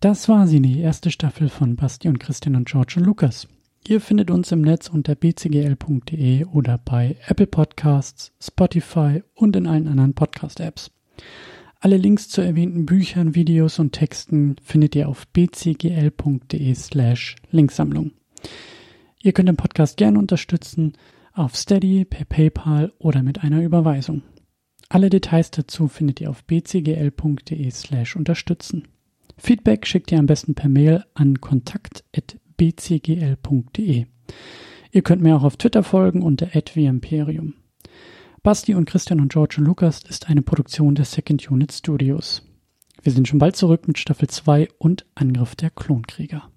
Das war sie, die erste Staffel von Basti und Christian und George und Lukas. Ihr findet uns im Netz unter bcgl.de oder bei Apple Podcasts, Spotify und in allen anderen Podcast-Apps. Alle Links zu erwähnten Büchern, Videos und Texten findet ihr auf bcgl.de slash Linksammlung. Ihr könnt den Podcast gerne unterstützen auf Steady, per PayPal oder mit einer Überweisung. Alle Details dazu findet ihr auf bcgl.de slash unterstützen. Feedback schickt ihr am besten per Mail an kontakt.bcgl.de. Ihr könnt mir auch auf Twitter folgen unter @vimperium. Basti und Christian und George und Lukas ist eine Produktion der Second Unit Studios. Wir sind schon bald zurück mit Staffel 2 und Angriff der Klonkrieger.